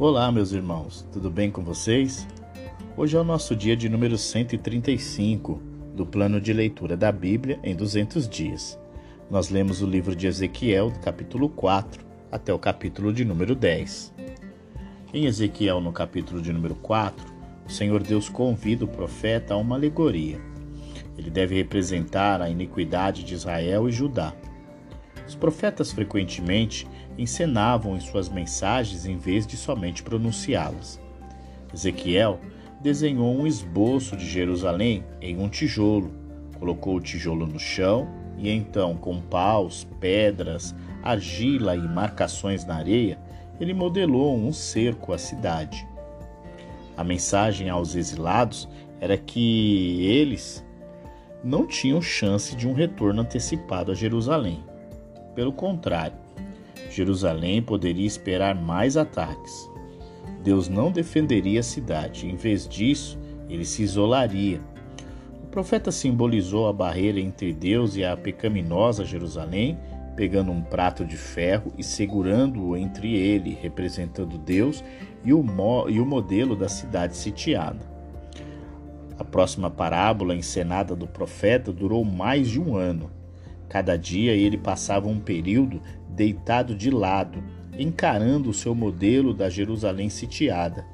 Olá, meus irmãos, tudo bem com vocês? Hoje é o nosso dia de número 135 do plano de leitura da Bíblia em 200 dias. Nós lemos o livro de Ezequiel, capítulo 4 até o capítulo de número 10. Em Ezequiel, no capítulo de número 4, o Senhor Deus convida o profeta a uma alegoria. Ele deve representar a iniquidade de Israel e Judá. Os profetas frequentemente encenavam em suas mensagens em vez de somente pronunciá-las. Ezequiel desenhou um esboço de Jerusalém em um tijolo, colocou o tijolo no chão e então, com paus, pedras, argila e marcações na areia, ele modelou um cerco à cidade. A mensagem aos exilados era que eles não tinham chance de um retorno antecipado a Jerusalém. Pelo contrário, Jerusalém poderia esperar mais ataques. Deus não defenderia a cidade, em vez disso, ele se isolaria. O profeta simbolizou a barreira entre Deus e a pecaminosa Jerusalém, pegando um prato de ferro e segurando-o entre ele, representando Deus e o, e o modelo da cidade sitiada. A próxima parábola encenada do profeta durou mais de um ano. Cada dia ele passava um período deitado de lado, encarando o seu modelo da Jerusalém sitiada.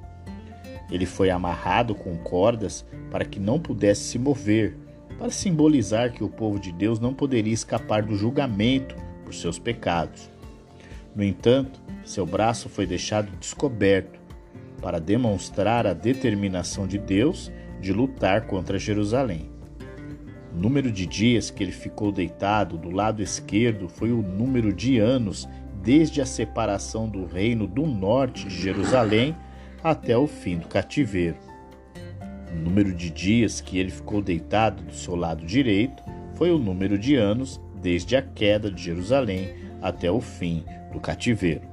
Ele foi amarrado com cordas para que não pudesse se mover, para simbolizar que o povo de Deus não poderia escapar do julgamento por seus pecados. No entanto, seu braço foi deixado descoberto para demonstrar a determinação de Deus de lutar contra Jerusalém. O número de dias que ele ficou deitado do lado esquerdo foi o número de anos desde a separação do reino do norte de Jerusalém até o fim do cativeiro. O número de dias que ele ficou deitado do seu lado direito foi o número de anos desde a queda de Jerusalém até o fim do cativeiro.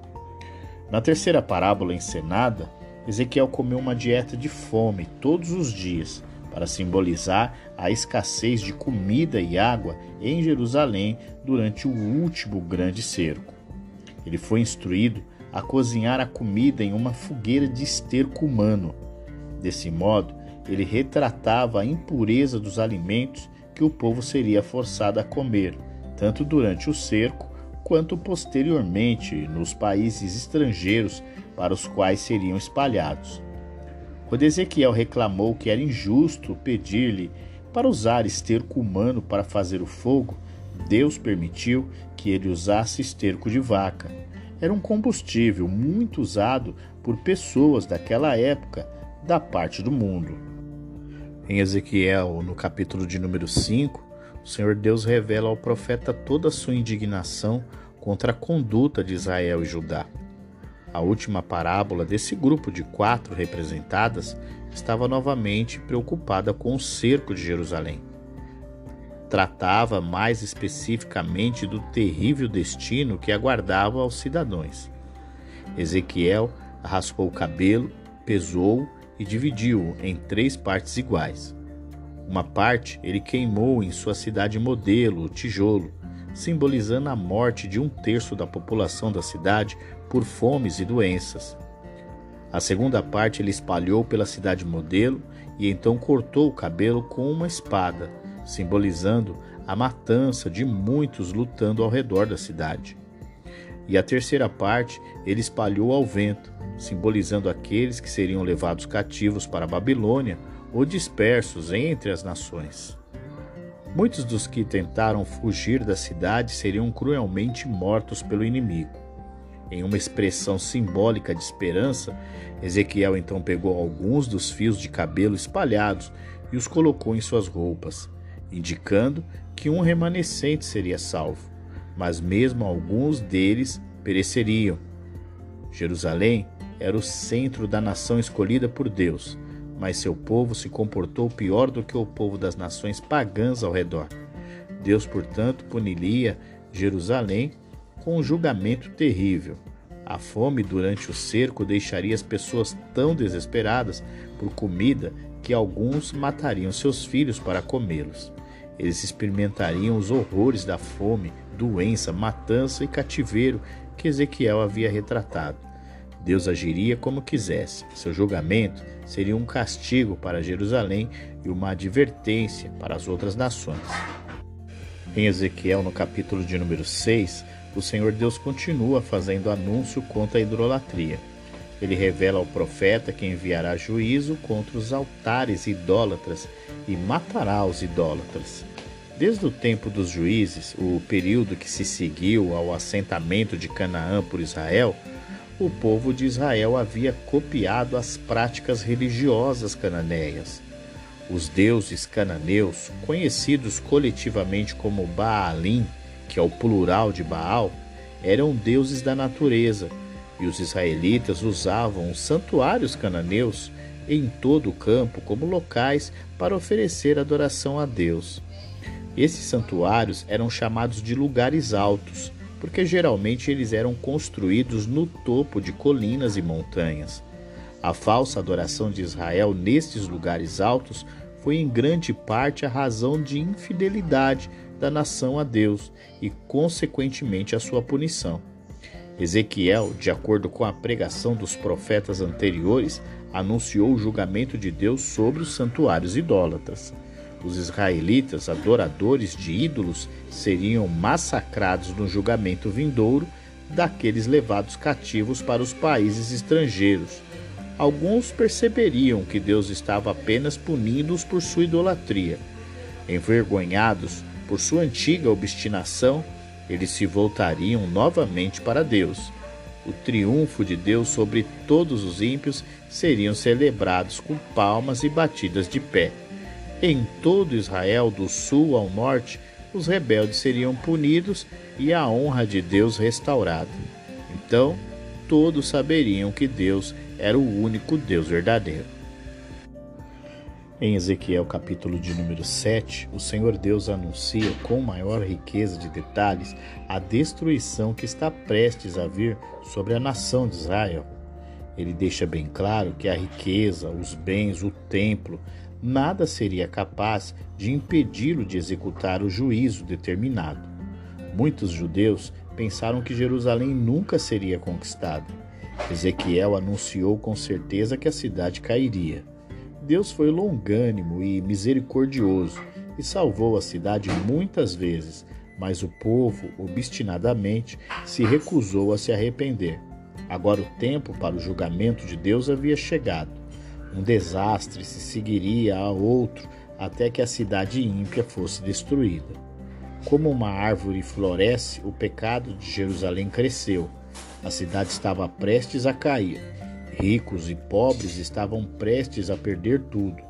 Na terceira parábola encenada, Ezequiel comeu uma dieta de fome todos os dias para simbolizar a escassez de comida e água em Jerusalém durante o último grande cerco. Ele foi instruído a cozinhar a comida em uma fogueira de esterco humano. Desse modo, ele retratava a impureza dos alimentos que o povo seria forçado a comer, tanto durante o cerco quanto posteriormente nos países estrangeiros para os quais seriam espalhados. Quando Ezequiel reclamou que era injusto pedir-lhe para usar esterco humano para fazer o fogo, Deus permitiu que ele usasse esterco de vaca. Era um combustível muito usado por pessoas daquela época da parte do mundo. Em Ezequiel, no capítulo de número 5, o Senhor Deus revela ao profeta toda a sua indignação contra a conduta de Israel e Judá. A última parábola desse grupo de quatro representadas estava novamente preocupada com o cerco de Jerusalém. Tratava mais especificamente do terrível destino que aguardava aos cidadãos. Ezequiel raspou o cabelo, pesou e dividiu-o em três partes iguais. Uma parte ele queimou em sua cidade modelo, o tijolo, simbolizando a morte de um terço da população da cidade por fomes e doenças. A segunda parte ele espalhou pela cidade modelo e então cortou o cabelo com uma espada, simbolizando a matança de muitos lutando ao redor da cidade. E a terceira parte ele espalhou ao vento, simbolizando aqueles que seriam levados cativos para a Babilônia ou dispersos entre as nações. Muitos dos que tentaram fugir da cidade seriam cruelmente mortos pelo inimigo. Em uma expressão simbólica de esperança, Ezequiel então pegou alguns dos fios de cabelo espalhados e os colocou em suas roupas, indicando que um remanescente seria salvo, mas mesmo alguns deles pereceriam. Jerusalém era o centro da nação escolhida por Deus, mas seu povo se comportou pior do que o povo das nações pagãs ao redor. Deus, portanto, puniria Jerusalém com um julgamento terrível. A fome durante o cerco deixaria as pessoas tão desesperadas por comida que alguns matariam seus filhos para comê-los. Eles experimentariam os horrores da fome, doença, matança e cativeiro que Ezequiel havia retratado. Deus agiria como quisesse. Seu julgamento seria um castigo para Jerusalém e uma advertência para as outras nações. Em Ezequiel, no capítulo de número 6, o Senhor Deus continua fazendo anúncio contra a idolatria. Ele revela ao profeta que enviará juízo contra os altares idólatras e matará os idólatras. Desde o tempo dos juízes, o período que se seguiu ao assentamento de Canaã por Israel, o povo de Israel havia copiado as práticas religiosas cananeias. Os deuses cananeus, conhecidos coletivamente como Baalim, que é o plural de Baal, eram deuses da natureza, e os israelitas usavam os santuários cananeus em todo o campo como locais para oferecer adoração a Deus. Esses santuários eram chamados de lugares altos, porque geralmente eles eram construídos no topo de colinas e montanhas. A falsa adoração de Israel nestes lugares altos foi em grande parte a razão de infidelidade da nação a Deus e, consequentemente, a sua punição. Ezequiel, de acordo com a pregação dos profetas anteriores, anunciou o julgamento de Deus sobre os santuários idólatras. Os israelitas, adoradores de ídolos, seriam massacrados no julgamento vindouro daqueles levados cativos para os países estrangeiros. Alguns perceberiam que Deus estava apenas punindo-os por sua idolatria. Envergonhados por sua antiga obstinação, eles se voltariam novamente para Deus. O triunfo de Deus sobre todos os ímpios seriam celebrados com palmas e batidas de pé. Em todo Israel, do sul ao norte, os rebeldes seriam punidos e a honra de Deus restaurada. Então, todos saberiam que Deus era o único Deus verdadeiro. Em Ezequiel capítulo de número 7, o Senhor Deus anuncia com maior riqueza de detalhes a destruição que está prestes a vir sobre a nação de Israel. Ele deixa bem claro que a riqueza, os bens, o templo, nada seria capaz de impedi-lo de executar o juízo determinado. Muitos judeus pensaram que Jerusalém nunca seria conquistada. Ezequiel anunciou com certeza que a cidade cairia. Deus foi longânimo e misericordioso e salvou a cidade muitas vezes, mas o povo obstinadamente se recusou a se arrepender. Agora o tempo para o julgamento de Deus havia chegado. Um desastre se seguiria a outro até que a cidade ímpia fosse destruída. Como uma árvore floresce, o pecado de Jerusalém cresceu. A cidade estava prestes a cair. Ricos e pobres estavam prestes a perder tudo.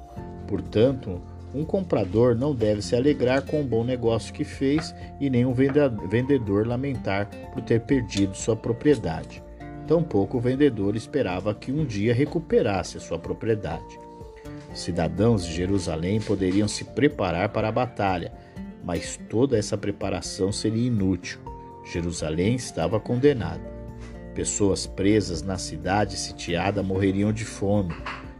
Portanto, um comprador não deve se alegrar com o bom negócio que fez e nem um vendedor lamentar por ter perdido sua propriedade. Tampouco o vendedor esperava que um dia recuperasse sua propriedade. Os cidadãos de Jerusalém poderiam se preparar para a batalha, mas toda essa preparação seria inútil. Jerusalém estava condenada. Pessoas presas na cidade sitiada morreriam de fome.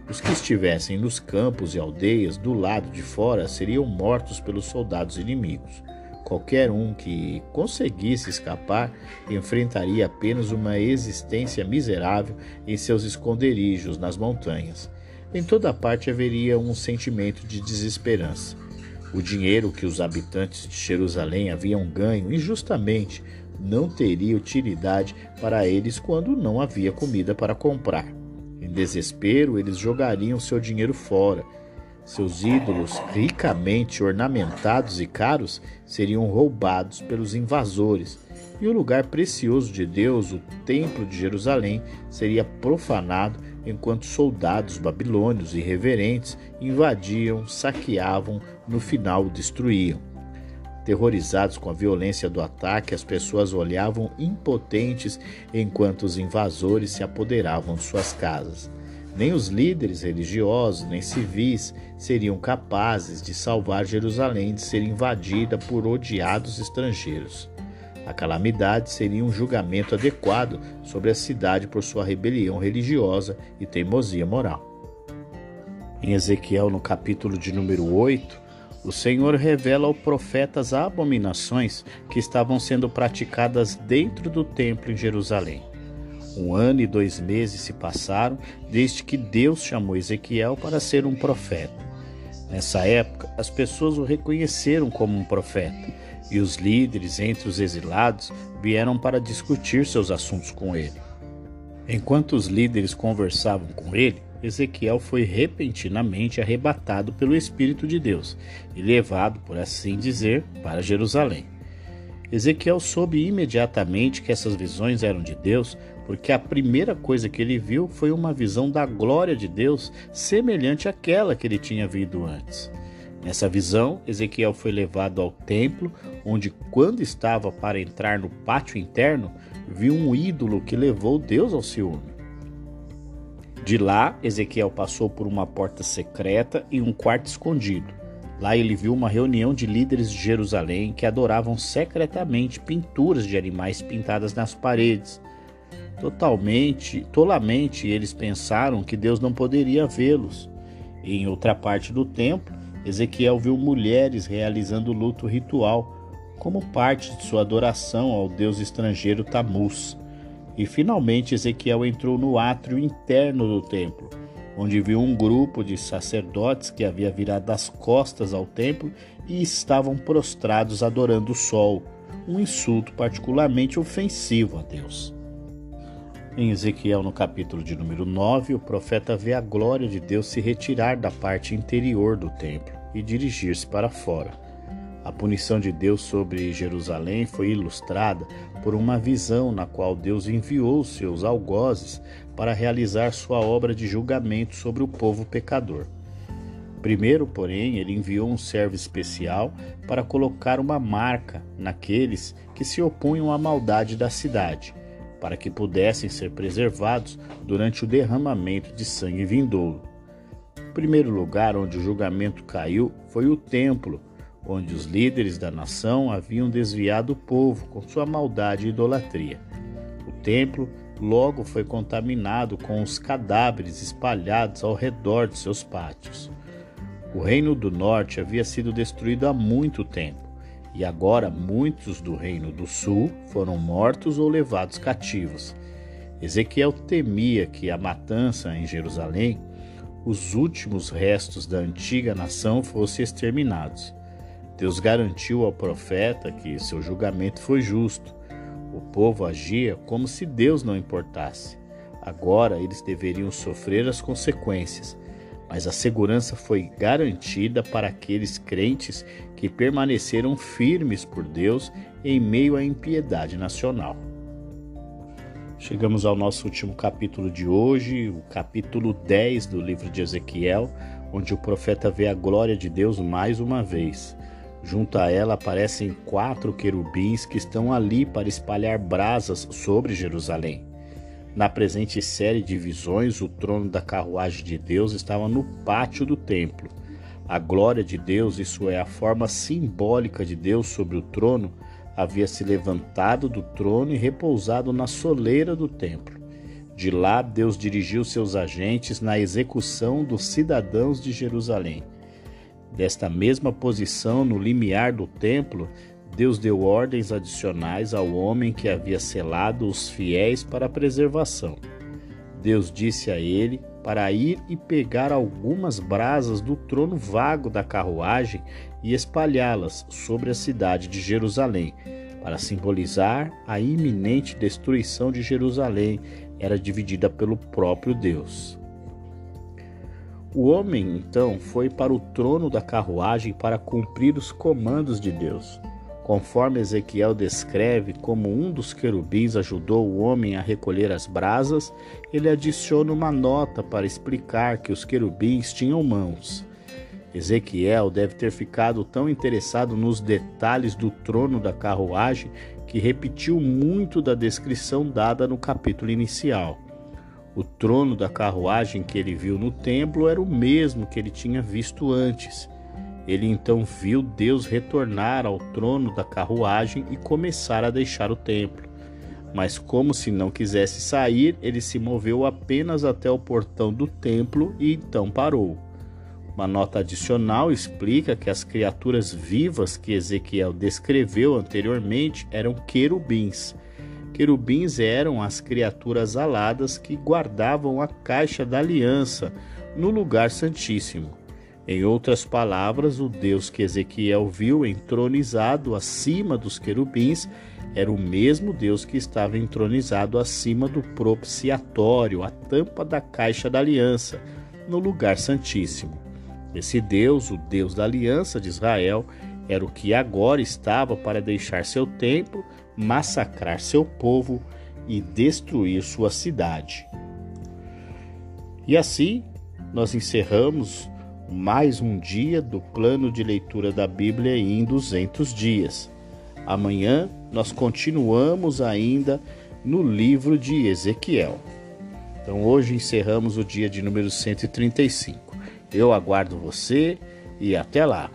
Os que estivessem nos campos e aldeias do lado de fora seriam mortos pelos soldados inimigos. Qualquer um que conseguisse escapar enfrentaria apenas uma existência miserável em seus esconderijos nas montanhas. Em toda parte haveria um sentimento de desesperança. O dinheiro que os habitantes de Jerusalém haviam ganho injustamente não teria utilidade para eles quando não havia comida para comprar. Em desespero, eles jogariam seu dinheiro fora seus ídolos, ricamente ornamentados e caros, seriam roubados pelos invasores, e o lugar precioso de Deus, o Templo de Jerusalém, seria profanado enquanto soldados babilônios irreverentes invadiam, saqueavam, no final destruíam. Terrorizados com a violência do ataque, as pessoas olhavam impotentes enquanto os invasores se apoderavam de suas casas. Nem os líderes religiosos nem civis seriam capazes de salvar Jerusalém de ser invadida por odiados estrangeiros. A calamidade seria um julgamento adequado sobre a cidade por sua rebelião religiosa e teimosia moral. Em Ezequiel, no capítulo de número 8, o Senhor revela ao profeta as abominações que estavam sendo praticadas dentro do templo em Jerusalém. Um ano e dois meses se passaram desde que Deus chamou Ezequiel para ser um profeta. Nessa época, as pessoas o reconheceram como um profeta e os líderes entre os exilados vieram para discutir seus assuntos com ele. Enquanto os líderes conversavam com ele, Ezequiel foi repentinamente arrebatado pelo Espírito de Deus e levado, por assim dizer, para Jerusalém. Ezequiel soube imediatamente que essas visões eram de Deus, porque a primeira coisa que ele viu foi uma visão da glória de Deus semelhante àquela que ele tinha visto antes. Nessa visão, Ezequiel foi levado ao templo, onde, quando estava para entrar no pátio interno, viu um ídolo que levou Deus ao ciúme. De lá, Ezequiel passou por uma porta secreta e um quarto escondido. Lá ele viu uma reunião de líderes de Jerusalém que adoravam secretamente pinturas de animais pintadas nas paredes. Totalmente, tolamente, eles pensaram que Deus não poderia vê-los. Em outra parte do templo, Ezequiel viu mulheres realizando luto ritual como parte de sua adoração ao deus estrangeiro Tamuz. E finalmente Ezequiel entrou no átrio interno do templo, onde viu um grupo de sacerdotes que havia virado as costas ao templo e estavam prostrados adorando o sol, um insulto particularmente ofensivo a Deus. Em Ezequiel, no capítulo de número 9, o profeta vê a glória de Deus se retirar da parte interior do templo e dirigir-se para fora. A punição de Deus sobre Jerusalém foi ilustrada por uma visão na qual Deus enviou seus algozes para realizar sua obra de julgamento sobre o povo pecador. Primeiro, porém, ele enviou um servo especial para colocar uma marca naqueles que se opunham à maldade da cidade, para que pudessem ser preservados durante o derramamento de sangue vindouro. O primeiro lugar onde o julgamento caiu foi o templo onde os líderes da nação haviam desviado o povo com sua maldade e idolatria. O templo logo foi contaminado com os cadáveres espalhados ao redor de seus pátios. O reino do norte havia sido destruído há muito tempo, e agora muitos do reino do sul foram mortos ou levados cativos. Ezequiel temia que a matança em Jerusalém, os últimos restos da antiga nação, fossem exterminados. Deus garantiu ao profeta que seu julgamento foi justo. O povo agia como se Deus não importasse. Agora eles deveriam sofrer as consequências, mas a segurança foi garantida para aqueles crentes que permaneceram firmes por Deus em meio à impiedade nacional. Chegamos ao nosso último capítulo de hoje, o capítulo 10 do livro de Ezequiel, onde o profeta vê a glória de Deus mais uma vez. Junto a ela aparecem quatro querubins que estão ali para espalhar brasas sobre Jerusalém. Na presente série de visões, o trono da carruagem de Deus estava no pátio do templo. A glória de Deus, isso é, a forma simbólica de Deus sobre o trono, havia se levantado do trono e repousado na soleira do templo. De lá, Deus dirigiu seus agentes na execução dos cidadãos de Jerusalém. Desta mesma posição, no limiar do templo, Deus deu ordens adicionais ao homem que havia selado os fiéis para a preservação. Deus disse a ele para ir e pegar algumas brasas do trono vago da carruagem e espalhá-las sobre a cidade de Jerusalém, para simbolizar a iminente destruição de Jerusalém, era dividida pelo próprio Deus. O homem, então, foi para o trono da carruagem para cumprir os comandos de Deus. Conforme Ezequiel descreve como um dos querubins ajudou o homem a recolher as brasas, ele adiciona uma nota para explicar que os querubins tinham mãos. Ezequiel deve ter ficado tão interessado nos detalhes do trono da carruagem que repetiu muito da descrição dada no capítulo inicial. O trono da carruagem que ele viu no templo era o mesmo que ele tinha visto antes. Ele então viu Deus retornar ao trono da carruagem e começar a deixar o templo. Mas, como se não quisesse sair, ele se moveu apenas até o portão do templo e então parou. Uma nota adicional explica que as criaturas vivas que Ezequiel descreveu anteriormente eram querubins Querubins eram as criaturas aladas que guardavam a caixa da aliança no lugar santíssimo. Em outras palavras, o Deus que Ezequiel viu entronizado acima dos querubins era o mesmo Deus que estava entronizado acima do propiciatório, a tampa da caixa da aliança, no lugar santíssimo. Esse Deus, o Deus da aliança de Israel, era o que agora estava para deixar seu templo, massacrar seu povo e destruir sua cidade. E assim, nós encerramos mais um dia do plano de leitura da Bíblia em 200 dias. Amanhã nós continuamos ainda no livro de Ezequiel. Então hoje encerramos o dia de número 135. Eu aguardo você e até lá.